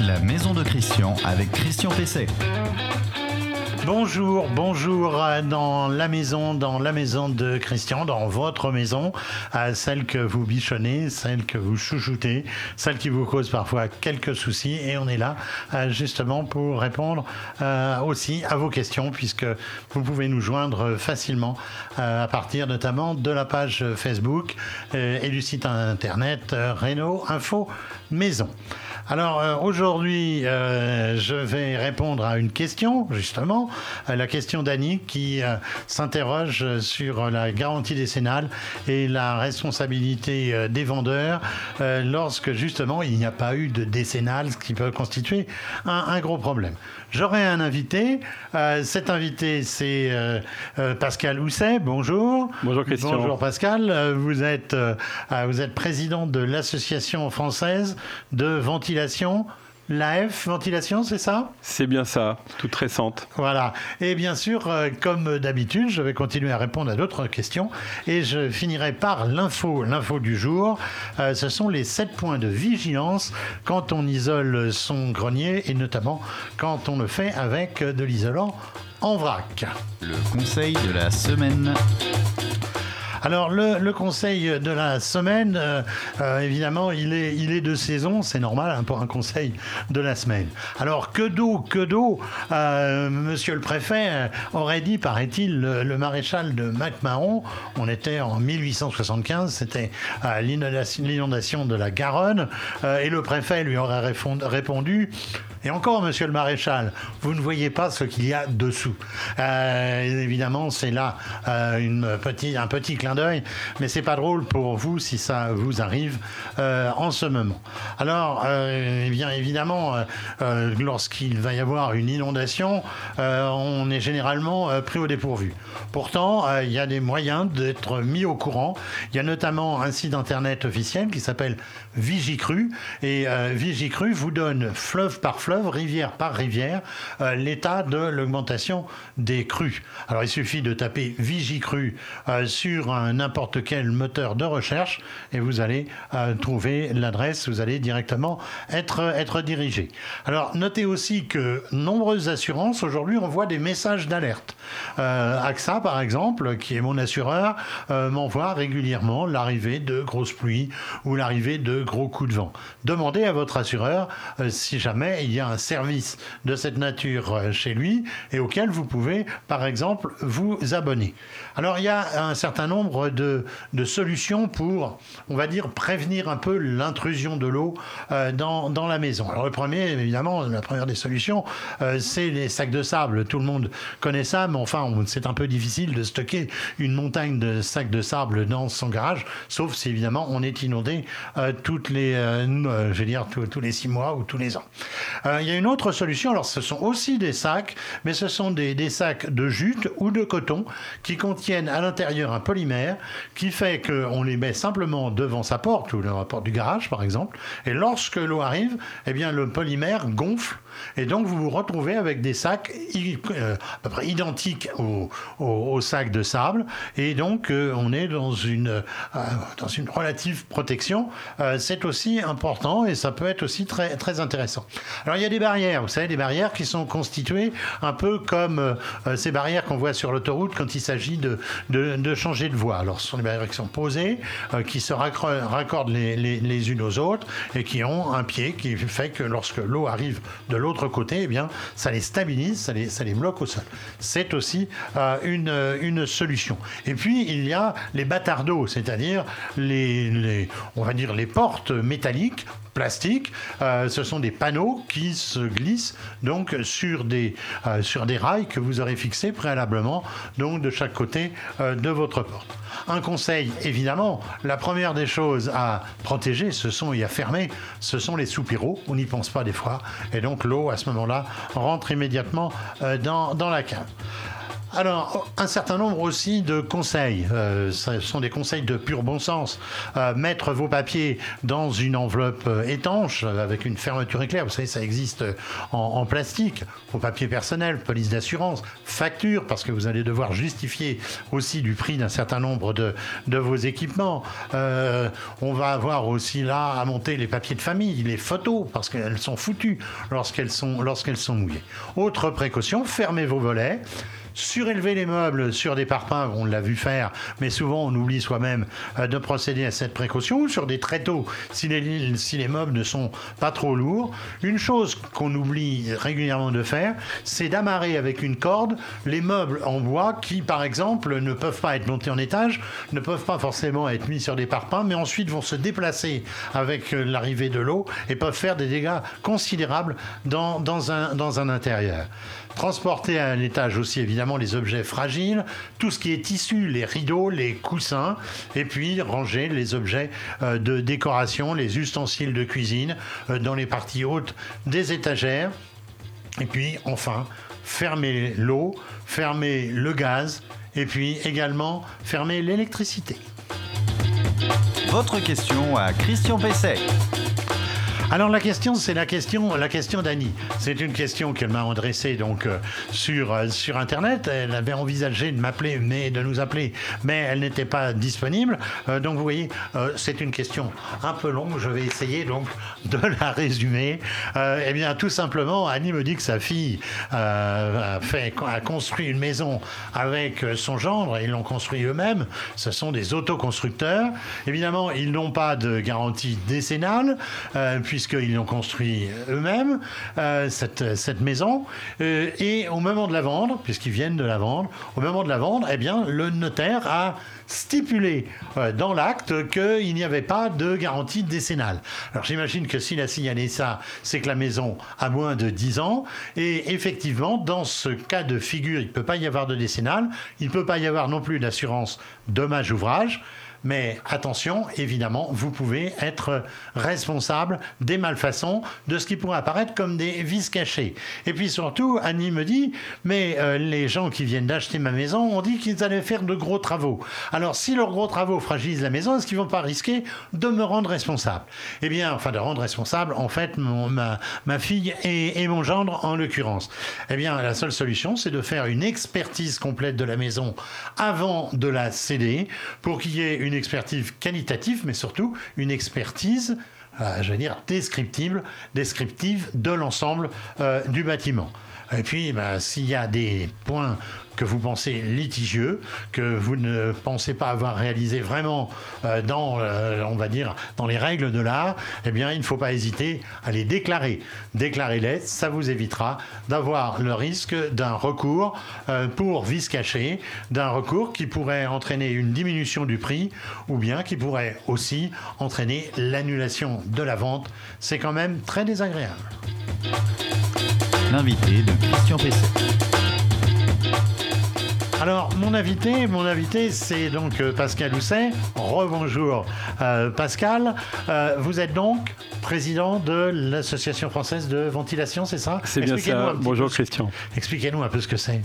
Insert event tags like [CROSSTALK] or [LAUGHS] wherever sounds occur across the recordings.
la maison de Christian avec Christian Pesset. Bonjour, bonjour euh, dans la maison, dans la maison de Christian, dans votre maison, à celle que vous bichonnez, celle que vous chouchoutez, celle qui vous cause parfois quelques soucis. Et on est là euh, justement pour répondre euh, aussi à vos questions, puisque vous pouvez nous joindre facilement à partir notamment de la page Facebook et du site internet Renault Info Maison. Alors euh, aujourd'hui, euh, je vais répondre à une question, justement, la question d'Annie qui euh, s'interroge sur la garantie décennale et la responsabilité des vendeurs lorsque justement il n'y a pas eu de décennale, ce qui peut constituer un gros problème. J'aurai un invité. Euh, cet invité, c'est euh, euh, Pascal Housset. Bonjour. Bonjour Christian. Bonjour Pascal. Vous êtes, vous êtes président de l'Association française de ventilation L'AF Ventilation, c'est ça? C'est bien ça, toute récente. Voilà. Et bien sûr, euh, comme d'habitude, je vais continuer à répondre à d'autres questions et je finirai par l'info. L'info du jour, euh, ce sont les 7 points de vigilance quand on isole son grenier et notamment quand on le fait avec de l'isolant en vrac. Le conseil de la semaine. Alors le, conseil de la semaine, euh, euh, évidemment, il est, de saison, c'est normal hein, pour un conseil de la semaine. Alors que d'eau, que d'eau, euh, Monsieur le préfet aurait dit, paraît-il, le, maréchal de MacMahon, on était en 1875, c'était l'inondation de la Garonne, et le préfet lui aurait répondu et encore, monsieur le maréchal, vous ne voyez pas ce qu'il y a dessous. Euh, évidemment, c'est là euh, un petit clin d'œil, mais c'est pas drôle pour vous si ça vous arrive euh, en ce moment. Alors, eh bien évidemment, lorsqu'il va y avoir une inondation, on est généralement pris au dépourvu. Pourtant, il y a des moyens d'être mis au courant. Il y a notamment un site internet officiel qui s'appelle Vigicru, et Vigicru vous donne fleuve par fleuve fleuve, rivière par rivière, euh, l'état de l'augmentation des crues. Alors il suffit de taper Vigicru euh, sur n'importe quel moteur de recherche et vous allez euh, trouver l'adresse, vous allez directement être, être dirigé. Alors notez aussi que nombreuses assurances aujourd'hui envoient des messages d'alerte. AXA par exemple, qui est mon assureur, m'envoie régulièrement l'arrivée de grosses pluies ou l'arrivée de gros coups de vent. Demandez à votre assureur si jamais il y a un service de cette nature euh, chez lui et auquel vous pouvez, par exemple, vous abonner. Alors, il y a un certain nombre de, solutions pour, on va dire, prévenir un peu l'intrusion de l'eau euh, dans, dans, la maison. Alors, le premier, évidemment, la première des solutions, euh, c'est les sacs de sable. Tout le monde connaît ça, mais enfin, c'est un peu difficile de stocker une montagne de sacs de sable dans son garage, sauf si, évidemment, on est inondé toutes les, je vais dire, tous les six mois ou tous les ans. Il y a une autre solution, alors ce sont aussi des sacs, mais ce sont des, sacs de jute ou de coton qui contiennent à l'intérieur un polymère qui fait qu'on les met simplement devant sa porte ou la porte du garage par exemple, et lorsque l'eau arrive, eh bien le polymère gonfle et donc, vous vous retrouvez avec des sacs euh, identiques aux, sacs de sable. Et donc, euh, on est dans une, euh, dans une relative protection. c'est aussi important et ça peut être aussi très, très intéressant. Il y a des barrières, vous savez, des barrières qui sont constituées un peu comme ces barrières qu'on voit sur l'autoroute quand il s'agit de, de, changer de voie. Alors, ce sont des barrières qui sont posées, qui se raccordent les, les, les unes aux autres et qui ont un pied qui fait que lorsque l'eau arrive de l'autre côté, eh bien, ça les stabilise, ça les, ça les bloque au sol. C'est aussi euh, une, une solution. Et puis, il y a les bâtardeaux, c'est-à-dire les, les, on va dire les portes métalliques plastique. Euh, ce sont des panneaux qui se glissent donc sur des, euh, sur des rails que vous aurez fixés préalablement donc de chaque côté euh, de votre porte. Un conseil, évidemment, la première des choses à protéger, ce sont et à fermer, ce sont les soupiraux. On n'y pense pas des fois. Et donc l'eau, à ce moment-là, rentre immédiatement dans, dans la cave. Alors, un certain nombre aussi de conseils. Euh, ce sont des conseils de pur bon sens. Euh, mettre vos papiers dans une enveloppe euh, étanche avec une fermeture éclair. Vous savez, ça existe en, plastique. Vos papiers personnels, police d'assurance, facture, parce que vous allez devoir justifier aussi du prix d'un certain nombre de, vos équipements. on va avoir aussi là à monter les papiers de famille, les photos, parce qu'elles sont foutues lorsqu'elles sont, lorsqu'elles sont mouillées. Autre précaution, fermez vos volets surélever les meubles sur des parpaings, on l'a vu faire, mais souvent on oublie soi-même euh, de procéder à cette précaution, ou sur des tréteaux, si les, meubles ne sont pas trop lourds. Une chose qu'on oublie régulièrement de faire, c'est d'amarrer avec une corde les meubles en bois qui, par exemple, ne peuvent pas être montés en étage, ne peuvent pas forcément être mis sur des parpaings, mais ensuite vont se déplacer avec euh, l'arrivée de l'eau et peuvent faire des dégâts considérables dans un intérieur. Transporter à l'étage aussi évidemment les objets fragiles, tout ce qui est tissu, les rideaux, les coussins, et puis ranger les objets euh, de décoration, les ustensiles de cuisine euh, dans les parties hautes des étagères. Et puis enfin, fermer l'eau, fermer le gaz, et puis également fermer l'électricité. Votre question à Christian Pesset. Alors la question, c'est la question, la question d'Annie. C'est une question qu'elle m'a adressée donc euh, sur euh, sur internet. Elle avait envisagé de m'appeler, mais de nous appeler, mais elle n'était pas disponible. Euh, donc vous voyez, c'est une question un peu longue. Je vais essayer donc de [LAUGHS] la résumer. eh bien, tout simplement, Annie me dit que sa fille a construit une maison avec son gendre. Ils l'ont construit eux-mêmes. Ce sont des autoconstructeurs. Évidemment, ils n'ont pas de garantie décennale. puis puisqu'ils l'ont construit eux-mêmes, euh, cette, maison. Euh, et au moment de la vendre, puisqu'ils viennent de la vendre, au moment de la vendre, eh bien, le notaire a stipulé euh, dans l'acte qu'il n'y avait pas de garantie décennale. Alors j'imagine que s'il a signalé ça, c'est que la maison a moins de 10 ans. Et effectivement, dans ce cas de figure, il ne peut pas y avoir de décennale, il ne peut pas y avoir non plus d'assurance dommage-ouvrage. Mais attention, évidemment, vous pouvez être responsable des malfaçons, de ce qui pourrait apparaître comme des vices cachés. Et puis surtout, Annie me dit, mais euh, les gens qui viennent d'acheter ma maison ont dit qu'ils allaient faire de gros travaux. Alors si leurs gros travaux fragilisent la maison, est-ce qu'ils vont pas risquer de me rendre responsable? Eh bien, enfin de rendre responsable, en fait, ma, ma, fille et, et mon gendre en l'occurrence. Eh bien, la seule solution, c'est de faire une expertise complète de la maison avant de la céder pour qu'il y ait une une expertise qualitative, mais surtout une expertise, je dire, descriptive, descriptive de l'ensemble euh, du bâtiment. Et puis, bah, s'il y a des points que vous pensez litigieux, que vous ne pensez pas avoir réalisé vraiment euh, dans, euh, on va dire, dans les règles de l'art, eh bien, il ne faut pas hésiter à les déclarer. Déclarez-les, ça vous évitera d'avoir le risque d'un recours euh, pour vice caché, d'un recours qui pourrait entraîner une diminution du prix ou bien qui pourrait aussi entraîner l'annulation de la vente. C'est quand même très désagréable. L'invité de Christian Pesset. Alors, mon invité, mon invité, c'est donc euh, Pascal Housset. Rebonjour, euh, Pascal. Euh, vous êtes donc président de l'Association française de ventilation, c'est ça C'est bien ça. Bonjour, Christian. Expliquez-nous un peu ce que c'est.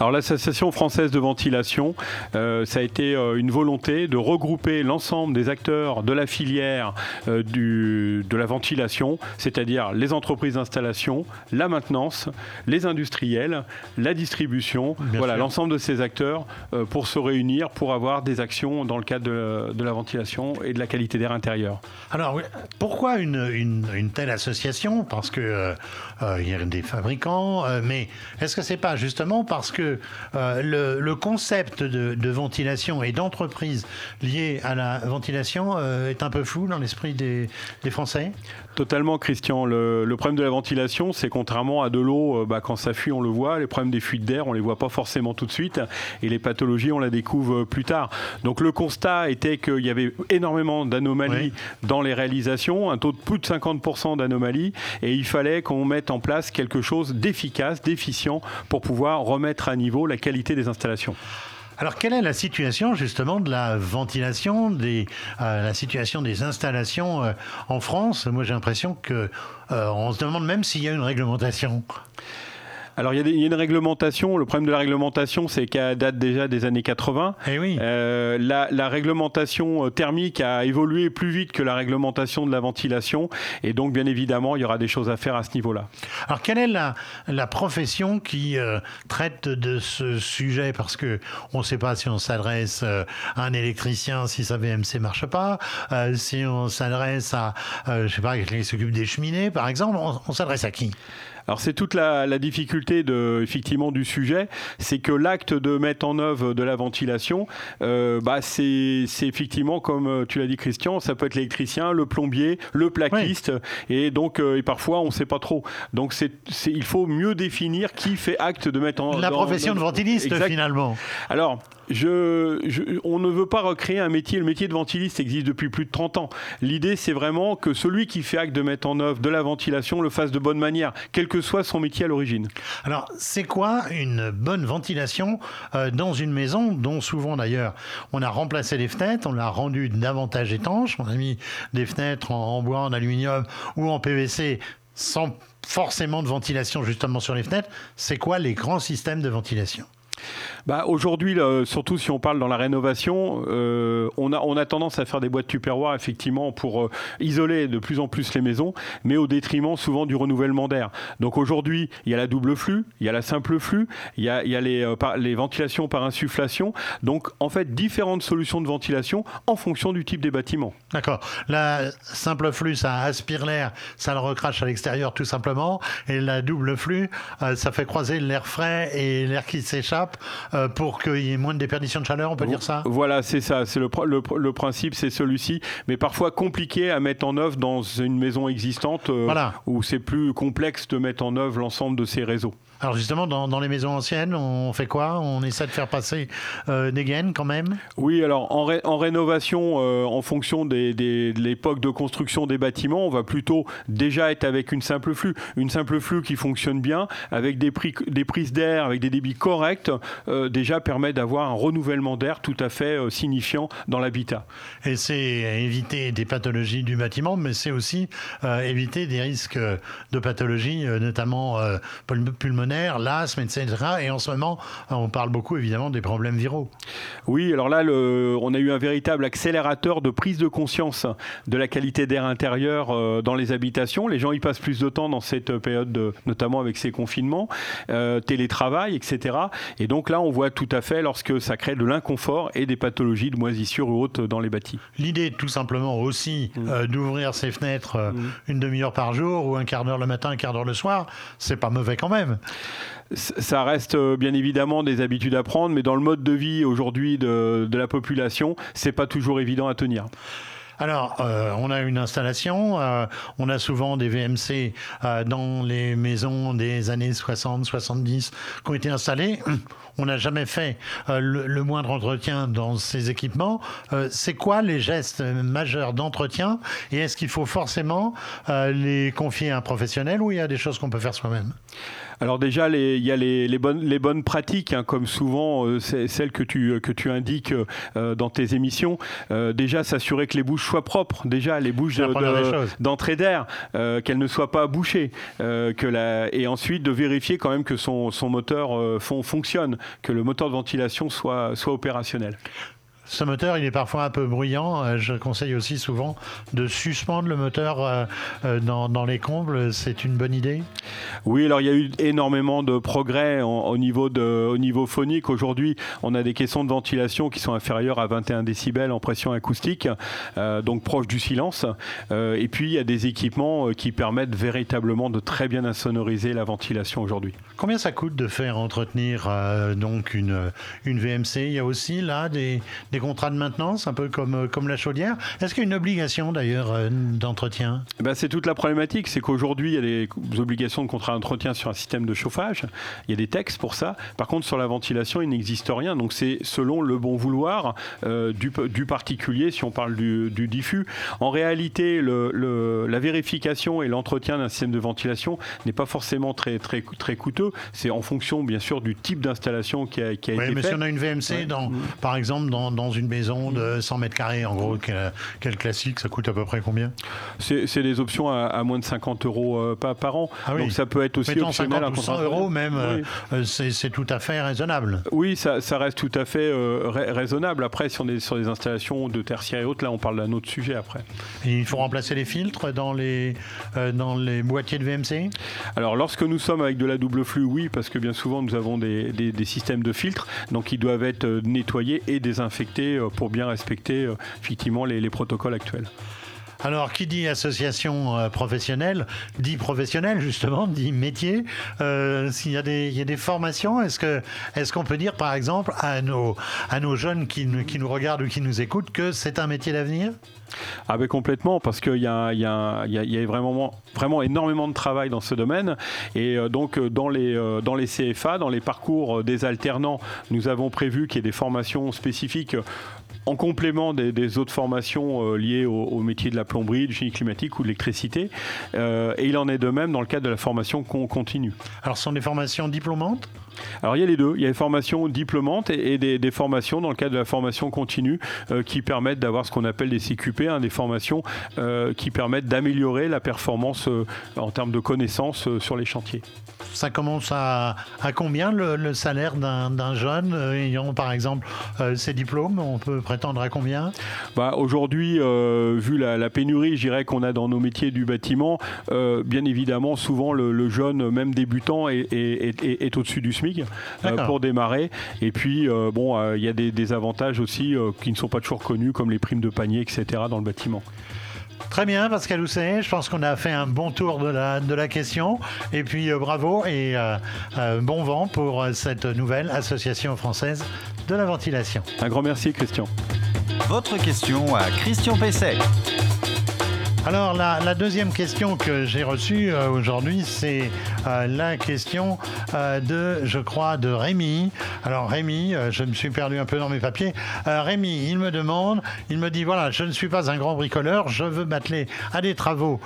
Alors, l'Association française de ventilation, ça a été une volonté de regrouper l'ensemble des acteurs de la filière du, de la ventilation, c'est-à-dire les entreprises d'installation, la maintenance, les industriels, la distribution, voilà, l'ensemble de ces acteurs euh, pour se réunir, pour avoir des actions dans le cadre de, la ventilation et de la qualité d'air intérieur. Alors, pourquoi une, une, telle association Parce que euh, euh, il y a des fabricants, mais est-ce que c'est pas justement parce que le, le, concept de, de ventilation et d'entreprise liée à la ventilation est un peu flou dans l'esprit des, des Français? Totalement, Christian. Le, le, problème de la ventilation, c'est contrairement à de l'eau, bah, quand ça fuit, on le voit. Les problèmes des fuites d'air, on les voit pas forcément tout de suite et les pathologies, on la découvre plus tard. Donc le constat était qu'il y avait énormément d'anomalies dans les réalisations, un taux de plus de 50% d'anomalies, et il fallait qu'on mette en place quelque chose d'efficace, d'efficient pour pouvoir remettre à niveau la qualité des installations. Alors, quelle est la situation justement de la ventilation, euh, la situation des installations euh, en France? Moi, j'ai l'impression que euh, se demande même s'il y a une réglementation. Alors il y, a une réglementation. Le problème de la réglementation, c'est qu'elle date déjà des années 80. Eh oui. Euh, la, réglementation euh, thermique a évolué plus vite que la réglementation de la ventilation, et donc bien évidemment, il y aura des choses à faire à ce niveau-là. Alors quelle est la, la profession qui euh, traite de ce sujet? Parce que on ne sait pas si on s'adresse à un électricien si sa VMC marche pas, si on s'adresse à, je sais pas, quelqu'un qui s'occupe des cheminées, par exemple, on s'adresse à qui? Alors c'est toute la, difficulté de, effectivement du sujet, c'est que l'acte de mettre en œuvre de la ventilation, euh, bah c'est effectivement comme euh, tu l'as dit Christian, ça peut être l'électricien, le plombier, le plaquiste, et donc euh, et parfois on ne sait pas trop. Donc c'est il faut mieux définir qui fait acte de mettre en œuvre la profession de ventiliste finalement. Alors je, on ne veut pas recréer un métier. Le métier de ventiliste existe depuis plus de 30 ans. L'idée, c'est vraiment que celui qui fait acte de mettre en œuvre de la ventilation le fasse de bonne manière, quel que soit son métier à l'origine. Alors, c'est quoi une bonne ventilation euh, dans une maison dont souvent d'ailleurs on a remplacé les fenêtres, on l'a rendu davantage étanche, on a mis des fenêtres en, en bois, en aluminium ou en PVC sans forcément de ventilation justement sur les fenêtres. C'est quoi les grands systèmes de ventilation? Bah, Aujourd'hui, surtout si on parle dans la rénovation, euh, on, a, tendance à faire des boîtes tupperware effectivement pour euh, isoler de plus en plus les maisons, mais au détriment souvent du renouvellement d'air. Donc aujourd'hui, il y a la double flux, il y a la simple flux, il y a, il y a les, euh, les ventilations par insufflation. Donc en fait, différentes solutions de ventilation en fonction du type des bâtiments. D'accord. La simple flux, ça aspire l'air, ça le recrache à l'extérieur tout simplement. Et la double flux, ça fait croiser l'air frais et l'air qui s'échappe euh, pour qu'il y ait moins de déperdition de chaleur, on peut dire ça? Voilà, c'est ça. C'est le, le, principe, c'est celui-ci, mais parfois compliqué à mettre en œuvre dans une maison existante euh, où c'est plus complexe de mettre en œuvre l'ensemble de ces réseaux. Alors justement, dans, les maisons anciennes, on fait quoi? On essaie de faire passer euh, des gaines quand même? Oui, alors en, en rénovation, euh, en fonction des, de l'époque de construction des bâtiments, on va plutôt déjà être avec une simple flux. Une simple flux qui fonctionne bien, avec des, prix, des prises d'air, avec des débits corrects, euh, déjà permet d'avoir un renouvellement d'air tout à fait signifiant dans l'habitat. Et c'est éviter des pathologies du bâtiment, mais c'est aussi éviter des risques de pathologies, notamment pulmonaires l'asthme, etc. Et en ce moment, on parle beaucoup évidemment des problèmes viraux. Oui, alors là, le, on a eu un véritable accélérateur de prise de conscience de la qualité d'air intérieur euh, dans les habitations. Les gens y passent plus de temps dans cette période, notamment avec ces confinements, euh, télétravail, etc. Et donc là, on voit tout à fait lorsque ça crée de l'inconfort et des pathologies de moisissure ou autres dans les bâtis. L'idée, tout simplement aussi, mmh. euh, d'ouvrir ses fenêtres mmh. une demi-heure par jour ou un quart d'heure le matin, un quart d'heure le soir, c'est pas mauvais quand même ça reste euh, bien évidemment des habitudes à prendre, mais dans le mode de vie aujourd'hui de, de, la population, c'est pas toujours évident à tenir. Alors, euh, on a une installation, euh, on a souvent des VMC dans les maisons des années 60, 70 qui ont été installées. On n'a jamais fait le, moindre entretien dans ces équipements. C'est quoi les gestes majeurs d'entretien et est-ce qu'il faut forcément les confier à un professionnel ou il y a des choses qu'on peut faire soi-même? Alors déjà, il y a les, bonnes, pratiques, hein, comme souvent euh, celles que tu, que tu indiques euh, dans tes émissions. Euh, déjà, s'assurer que les bouches soient propres. Déjà, les bouches d'entrée d'air, qu'elles ne soient pas bouchées. que la, et ensuite, de vérifier quand même que son, son moteur fonctionne, que le moteur de ventilation soit, soit opérationnel. Ce moteur, il est parfois un peu bruyant. Euh, je conseille aussi souvent de suspendre le moteur euh, euh, dans, les combles. C'est une bonne idée? Oui, alors il y a eu énormément de progrès au, niveau de, au niveau phonique. Aujourd'hui, on a des caissons de ventilation qui sont inférieurs à 21 décibels en pression acoustique, donc proche du silence. et puis, il y a des équipements qui permettent véritablement de très bien insonoriser la ventilation aujourd'hui. Combien ça coûte de faire entretenir donc une, une VMC Il y a aussi là des des contrats de maintenance, un peu comme, euh, comme la chaudière. Est-ce qu'il y a une obligation d'ailleurs euh, d'entretien? Eh ben, C'est toute la problématique, c'est qu'aujourd'hui, il y a des obligations de contrat d'entretien sur un système de chauffage, il y a des textes pour ça. Par contre, sur la ventilation, il n'existe rien, donc c'est selon le bon vouloir euh, du, du, particulier, si on parle du, du diffus. En réalité, le, la vérification et l'entretien d'un système de ventilation n'est pas forcément très, très, très coûteux, c'est en fonction bien sûr du type d'installation qui a, qui a oui, été mais si on a une VMC, dans, par exemple, dans dans une maison de 100 mètres carrés, en gros, quel, quel classique, ça coûte à peu près combien? C'est des options à, à moins de 50 euros euh, par, par an. Ah oui. Donc ça peut être aussi Mettons optionnel. 50 ou un 100 contrat euros même, Oui. euh, euh, c'est tout à fait raisonnable. Oui, ça, ça reste tout à fait euh, rai- raisonnable. Après, si on est sur des installations de tertiaire et autres, là, on parle d'un autre sujet après. Et il faut remplacer les filtres dans les, dans les boîtiers de VMC Alors, lorsque nous sommes avec de la double flux, oui, parce que bien souvent, nous avons des, des- des systèmes de filtres, donc ils doivent être nettoyés et désinfectés euh, pour bien respecter euh, effectivement les, les protocoles actuels. Alors, qui dit association euh, professionnelle, dit professionnel justement, dit métier. Euh, S'il y, a des- formations, est-ce qu'on peut dire par exemple à nos, jeunes qui, nous- regardent ou qui nous écoutent que c'est un métier d'avenir? Ah ben complètement, parce qu'il y a, y a- vraiment, vraiment énormément de travail dans ce domaine. Et euh, donc dans les, CFA, dans les parcours des alternants, nous avons prévu qu'il y ait des formations spécifiques en complément des, des autres formations euh, liées au, au métier de la plomberie, du génie climatique ou de l'électricité. Euh, et il en est de même dans le cadre de la formation qu'on continue. Alors, ce sont des formations diplômantes? Alors il y a les deux, il y a des formations diplômantes et, et des, des formations dans le cadre de la formation continue euh, qui permettent d'avoir ce qu'on appelle des CQP, hein, des formations euh, qui permettent d'améliorer la performance euh, en termes de connaissances sur les chantiers. Ça commence à, à combien le, le salaire d'un jeune ayant par exemple ses diplômes? On peut prétendre à combien? Bah, Aujourd'hui, euh, vu la, la pénurie, je dirais qu'on a dans nos métiers du bâtiment, euh, bien évidemment, souvent le, le jeune, même débutant, est, est- est- est au-dessus du SMIC euh, pour démarrer. Et puis, bon, il y a des, des avantages aussi qui ne sont pas toujours connus, comme les primes de panier, etc., dans le bâtiment. Très bien, Pascal Housset. Je pense qu'on a fait un bon tour de la, de la question. Et puis, euh, bravo et euh, euh, bon vent pour cette nouvelle association française de la ventilation. Un grand merci, Christian. Votre question à Christian Pesset. Alors, la, deuxième question que j'ai reçue euh, aujourd'hui, c'est euh, la question euh, de, je crois, de Rémi. Alors, Rémi, je me suis perdu un peu dans mes papiers. Rémi, il me demande, il me dit voilà, je ne suis pas un grand bricoleur, je veux m'atteler à des travaux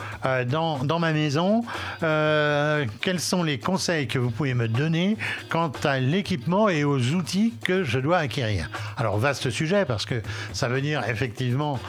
dans, dans ma maison. Quels sont les conseils que vous pouvez me donner quant à l'équipement et aux outils que je dois acquérir? Alors, vaste sujet, parce que ça veut dire effectivement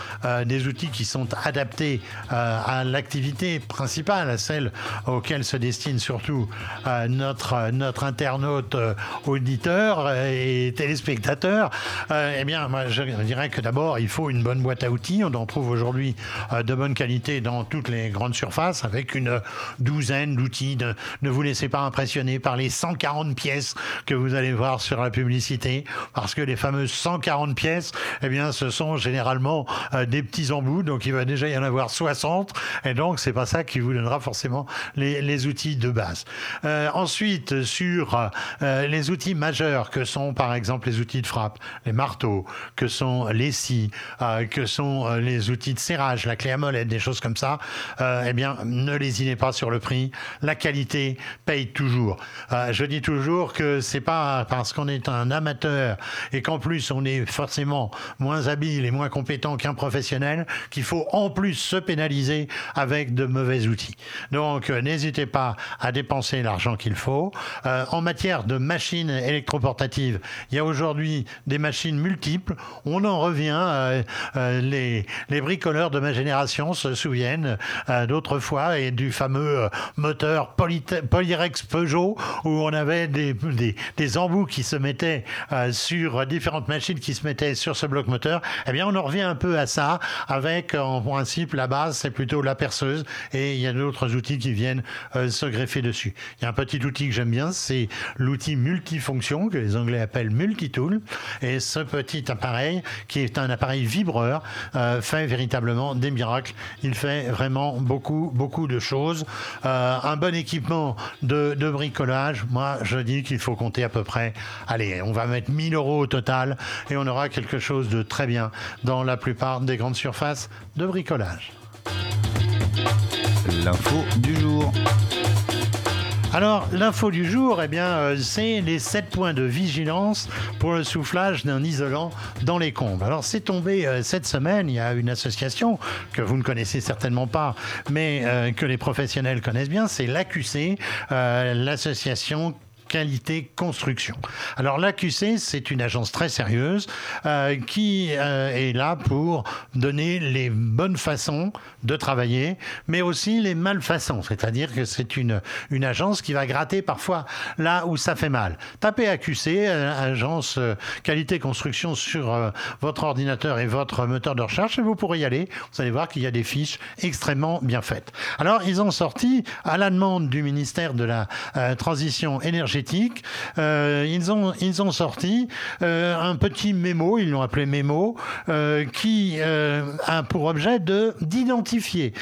des outils qui sont adaptés à l'activité principale, à celle auquel se destine surtout euh, notre, notre internaute euh, auditeur euh, et téléspectateur. Euh, eh bien, moi, je dirais que d'abord, il faut une bonne boîte à outils. On en trouve aujourd'hui euh, de bonne qualité dans toutes les grandes surfaces, avec une douzaine d'outils. Ne, vous laissez pas impressionner par les 140 pièces que vous allez voir sur la publicité, parce que les fameuses 140 pièces, eh bien, ce sont généralement euh, des petits embouts, donc il va déjà y en avoir 60, et donc c'est pas ça qui vous donnera forcément les, outils de base. Euh, ensuite, sur euh, les outils majeurs que sont par exemple les outils de frappe, les marteaux, que sont les scies, euh, que sont les outils de serrage, la clé à molette, des choses comme ça, eh bien, ne lésinez pas sur le prix. La qualité paye toujours. Je dis toujours que c'est pas parce qu'on est un amateur et qu'en plus on est forcément moins habile et moins compétent qu'un professionnel qu'il faut en plus se avec de mauvais outils. Donc euh, n'hésitez pas à dépenser l'argent qu'il faut. Euh, en matière de machines électroportatives, il y a aujourd'hui des machines multiples. On en revient. euh, les, bricoleurs de ma génération se souviennent d'autrefois et du fameux moteur Polyrex Peugeot où on avait des, des, embouts qui se mettaient sur différentes machines qui se mettaient sur ce bloc moteur. Eh bien, on en revient un peu à ça avec en principe la c'est plutôt la perceuse et il y a d'autres outils qui viennent euh, se greffer dessus. Il y a un petit outil que j'aime bien, c'est l'outil multifonction que les Anglais appellent multitool et ce petit appareil qui est un appareil vibreur euh, fait véritablement des miracles. Il fait vraiment beaucoup beaucoup de choses. Euh, un bon équipement de, de bricolage, moi je dis qu'il faut compter à peu près, allez, on va mettre 1000 euros au total et on aura quelque chose de très bien dans la plupart des grandes surfaces de bricolage. L'info du jour. Alors, l'info du jour, eh bien, euh, c'est les 7 points de vigilance pour le soufflage d'un isolant dans les combles. Alors, c'est tombé euh, cette semaine, il y a une association que vous ne connaissez certainement pas, mais euh, que les professionnels connaissent bien, c'est l'AQC, l'association qualité construction. Alors l'AQC, c'est une agence très sérieuse euh, qui euh, est là pour donner les bonnes façons de travailler, mais aussi les malfaçons. C'est-à-dire que c'est une, une agence qui va gratter parfois là où ça fait mal. Tapez AQC, euh, agence qualité construction sur votre ordinateur et votre moteur de recherche, et vous pourrez y aller. Vous allez voir qu'il y a des fiches extrêmement bien faites. Alors, ils ont sorti, à la demande du ministère de la Transition énergétique, euh, ils, ont, sorti euh, un petit mémo, ils l'ont appelé mémo, euh, qui a pour objet de d'identifier,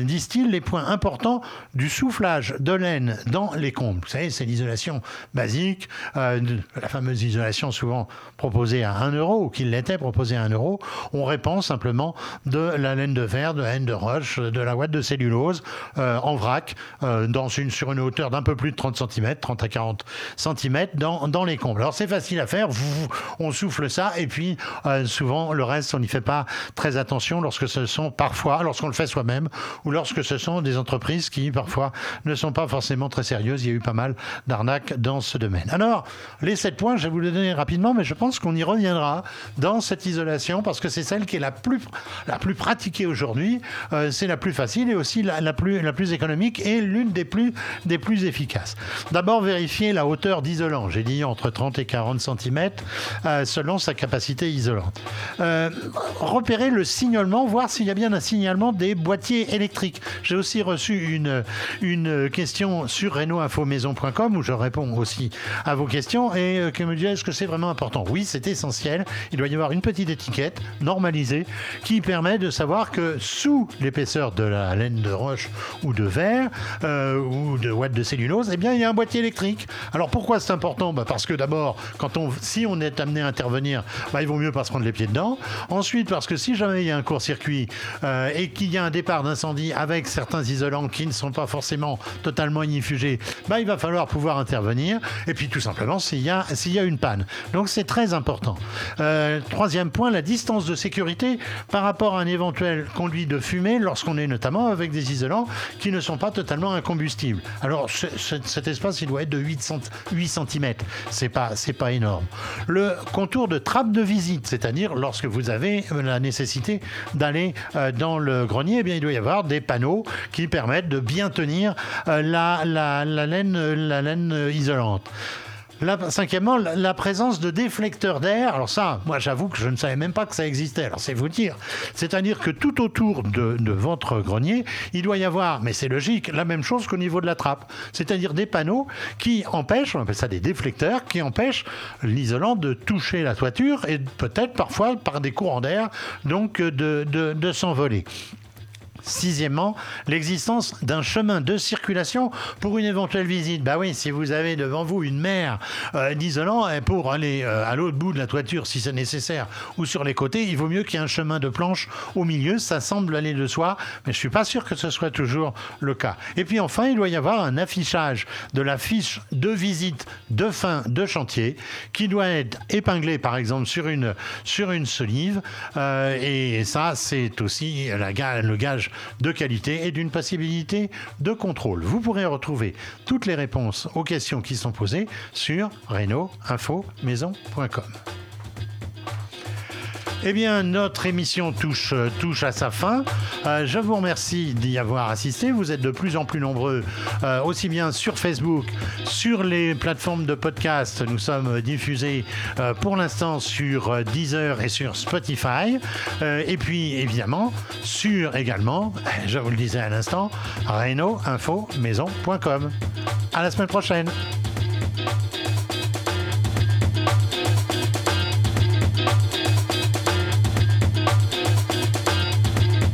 disent-ils, les points importants du soufflage de laine dans les combles. Vous savez, c'est l'isolation basique, la fameuse isolation souvent proposée à 1 euro, ou qui l'était proposée à 1 euro. On répand simplement de la laine de verre, de la laine de roche, de la ouate de cellulose en vrac, dans une, sur une hauteur d'un peu plus de 30 cm, 30 à 40 cm dans, dans les combles. Alors c'est facile à faire, on souffle ça, et puis euh, souvent le reste, on n'y fait pas très attention lorsque ce sont parfois, lorsqu'on le fait soi-même, ou lorsque ce sont des entreprises qui parfois ne sont pas forcément très sérieuses. Il y a eu pas mal d'arnaques dans ce domaine. Alors, les 7 points, je vais vous les donner rapidement, mais je pense qu'on y reviendra dans cette isolation parce que c'est celle qui est la plus, la plus pratiquée aujourd'hui. Euh, c'est la plus facile et aussi la, la plus, la plus économique et l'une des plus, des plus efficaces. D'abord, vérifier la hauteur d'isolant. J'ai dit entre 30 et 40 cm selon sa capacité isolante. Euh, repérer le signalement, voir s'il y a bien un signalement des boîtiers électriques. J'ai aussi reçu une, une question sur renaultinfomaison.com où je réponds aussi à vos questions et euh, qui me dit est-ce que c'est vraiment important? Oui, c'est essentiel. Il doit y avoir une petite étiquette normalisée qui permet de savoir que sous l'épaisseur de la laine de roche ou de verre euh, ou de ouate de cellulose, eh bien, il y a un boîtier électrique. Alors pourquoi c'est important Bah, Parce que d'abord, quand on, si on est amené à intervenir, bah, il vaut mieux pas se prendre les pieds dedans. Ensuite, parce que si jamais il y a un court-circuit euh, et qu'il y a un départ d'incendie avec certains isolants qui ne sont pas forcément totalement ignifugés, bah, il va falloir pouvoir intervenir. Et puis tout simplement s'il y a, s'il y a une panne. Donc c'est très important. Euh, troisième point, la distance de sécurité par rapport à un éventuel conduit de fumée lorsqu'on est notamment avec des isolants qui ne sont pas totalement incombustibles. Alors ce- ce- cet espace, il doit être de 8, cent- 8 cm. C'est pas, c'est pas énorme. Le contour de trappe de visite, c'est-à-dire lorsque vous avez la nécessité d'aller euh, dans le grenier, eh bien, il doit y avoir des panneaux qui permettent de bien tenir euh, la, la- la laine, la laine isolante. Cinquièmement, la, présence de déflecteurs d'air. Alors ça, moi j'avoue que je ne savais même pas que ça existait. Alors c'est vous dire. C'est-à-dire que tout autour de, votre grenier, il doit y avoir, mais c'est logique, la même chose qu'au niveau de la trappe. C'est-à-dire des panneaux qui empêchent, on appelle ça des déflecteurs, qui empêchent l'isolant de toucher la toiture et peut-être parfois par des courants d'air, donc euh, de s'envoler. Sixièmement, l'existence d'un chemin de circulation pour une éventuelle visite. Bah oui, si vous avez devant vous une mer euh, d'isolant eh, pour aller euh, à l'autre bout de la toiture si c'est nécessaire ou sur les côtés, il vaut mieux qu'il y ait un chemin de planche au milieu. Ça semble aller de soi, mais je suis pas sûr que ce soit toujours le cas. Et puis enfin, il doit y avoir un affichage de la fiche de visite de fin de chantier qui doit être épinglé par exemple sur une, sur une solive. Euh, et ça, c'est aussi le gage de qualité et d'une possibilité de contrôle. Vous pourrez retrouver toutes les réponses aux questions qui sont posées sur reno-info-maison.com. Eh bien, notre émission touche, touche à sa fin. Euh, je vous remercie d'y avoir assisté. Vous êtes de plus en plus nombreux, euh, aussi bien sur Facebook, sur les plateformes de podcast. Nous sommes diffusés euh, pour l'instant sur Deezer et sur Spotify. Et puis, évidemment, sur également, [LAUGHS] je vous le disais à l'instant, reno-info-maison.com. À la semaine prochaine.